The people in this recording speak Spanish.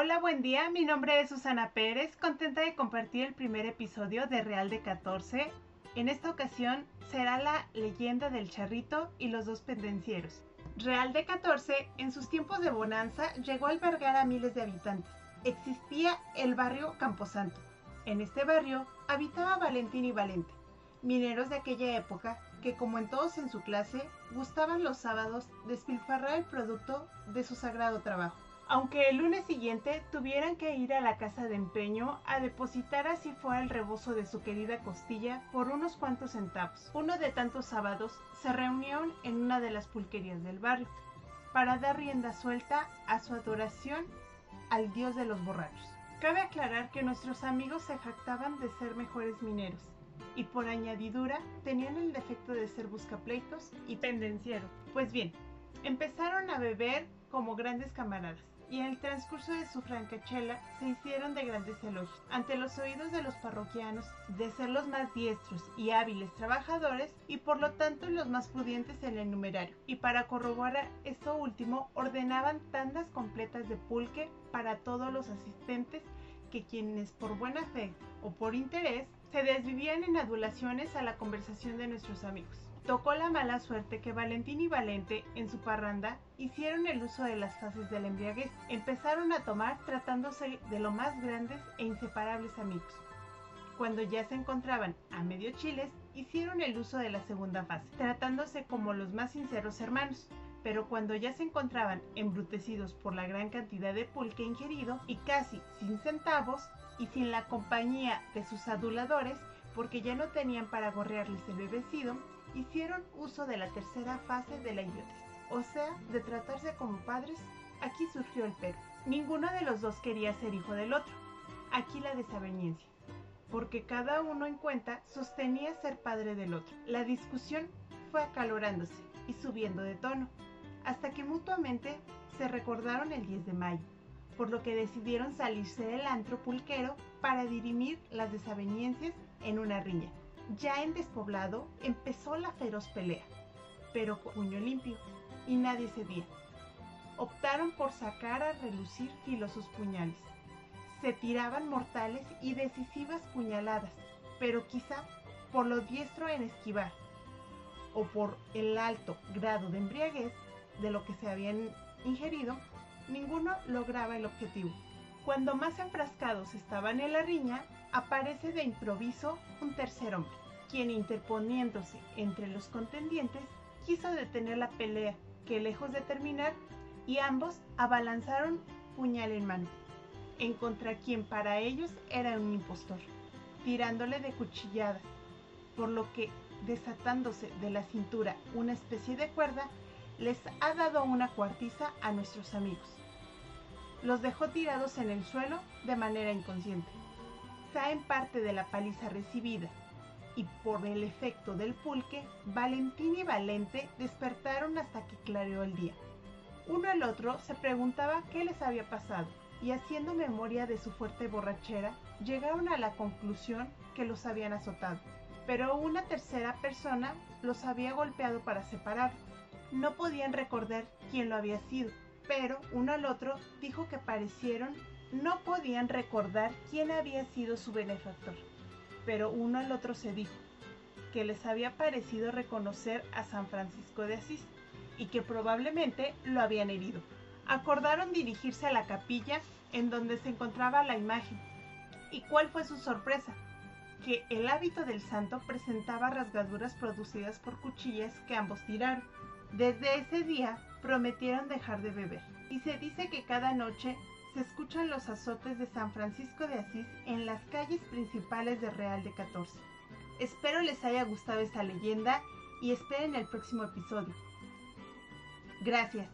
Hola, buen día. Mi nombre es Susana Pérez, contenta de compartir el primer episodio de Real de 14. En esta ocasión será la leyenda del charrito y los dos pendencieros. Real de 14, en sus tiempos de bonanza, llegó a albergar a miles de habitantes. Existía el barrio Camposanto. En este barrio habitaba Valentín y Valente, mineros de aquella época que, como en todos en su clase, gustaban los sábados despilfarrar el producto de su sagrado trabajo aunque el lunes siguiente tuvieran que ir a la casa de empeño a depositar así fuera el rebozo de su querida costilla por unos cuantos centavos. Uno de tantos sábados se reunieron en una de las pulquerías del barrio para dar rienda suelta a su adoración al dios de los borrachos. Cabe aclarar que nuestros amigos se jactaban de ser mejores mineros y por añadidura tenían el defecto de ser buscapleitos y pendencieros. Pues bien, empezaron a beber como grandes camaradas y en el transcurso de su francachela se hicieron de grandes elogios ante los oídos de los parroquianos de ser los más diestros y hábiles trabajadores y por lo tanto los más pudientes en el numerario. Y para corroborar esto último ordenaban tandas completas de pulque para todos los asistentes que quienes por buena fe o por interés se desvivían en adulaciones a la conversación de nuestros amigos. Tocó la mala suerte que Valentín y Valente, en su parranda, hicieron el uso de las fases del embriaguez. Empezaron a tomar tratándose de lo más grandes e inseparables amigos. Cuando ya se encontraban a medio chiles, hicieron el uso de la segunda fase, tratándose como los más sinceros hermanos. Pero cuando ya se encontraban embrutecidos por la gran cantidad de pulque ingerido y casi sin centavos y sin la compañía de sus aduladores, porque ya no tenían para gorrearles el bebecido, hicieron uso de la tercera fase de la idiotez, o sea, de tratarse como padres. Aquí surgió el pero. Ninguno de los dos quería ser hijo del otro. Aquí la desaveniencia, porque cada uno en cuenta sostenía ser padre del otro. La discusión fue acalorándose y subiendo de tono, hasta que mutuamente se recordaron el 10 de mayo, por lo que decidieron salirse del antro pulquero para dirimir las desavenencias en una riña. Ya en despoblado empezó la feroz pelea, pero con puño limpio, y nadie cedía. Optaron por sacar a relucir filosos puñales. Se tiraban mortales y decisivas puñaladas, pero quizá por lo diestro en esquivar, o por el alto grado de embriaguez de lo que se habían ingerido, ninguno lograba el objetivo. Cuando más enfrascados estaban en la riña, aparece de improviso un tercer hombre, quien interponiéndose entre los contendientes quiso detener la pelea, que lejos de terminar, y ambos abalanzaron puñal en mano, en contra quien para ellos era un impostor, tirándole de cuchillada, por lo que, desatándose de la cintura una especie de cuerda, les ha dado una cuartiza a nuestros amigos. Los dejó tirados en el suelo de manera inconsciente en parte de la paliza recibida y por el efecto del pulque, Valentín y Valente despertaron hasta que clareó el día. Uno al otro se preguntaba qué les había pasado y haciendo memoria de su fuerte borrachera, llegaron a la conclusión que los habían azotado. Pero una tercera persona los había golpeado para separar. No podían recordar quién lo había sido, pero uno al otro dijo que parecieron no podían recordar quién había sido su benefactor, pero uno al otro se dijo que les había parecido reconocer a San Francisco de Asís y que probablemente lo habían herido. Acordaron dirigirse a la capilla en donde se encontraba la imagen. ¿Y cuál fue su sorpresa? Que el hábito del santo presentaba rasgaduras producidas por cuchillas que ambos tiraron. Desde ese día prometieron dejar de beber. Y se dice que cada noche se escuchan los azotes de San Francisco de Asís en las calles principales de Real de 14. Espero les haya gustado esta leyenda y esperen el próximo episodio. Gracias.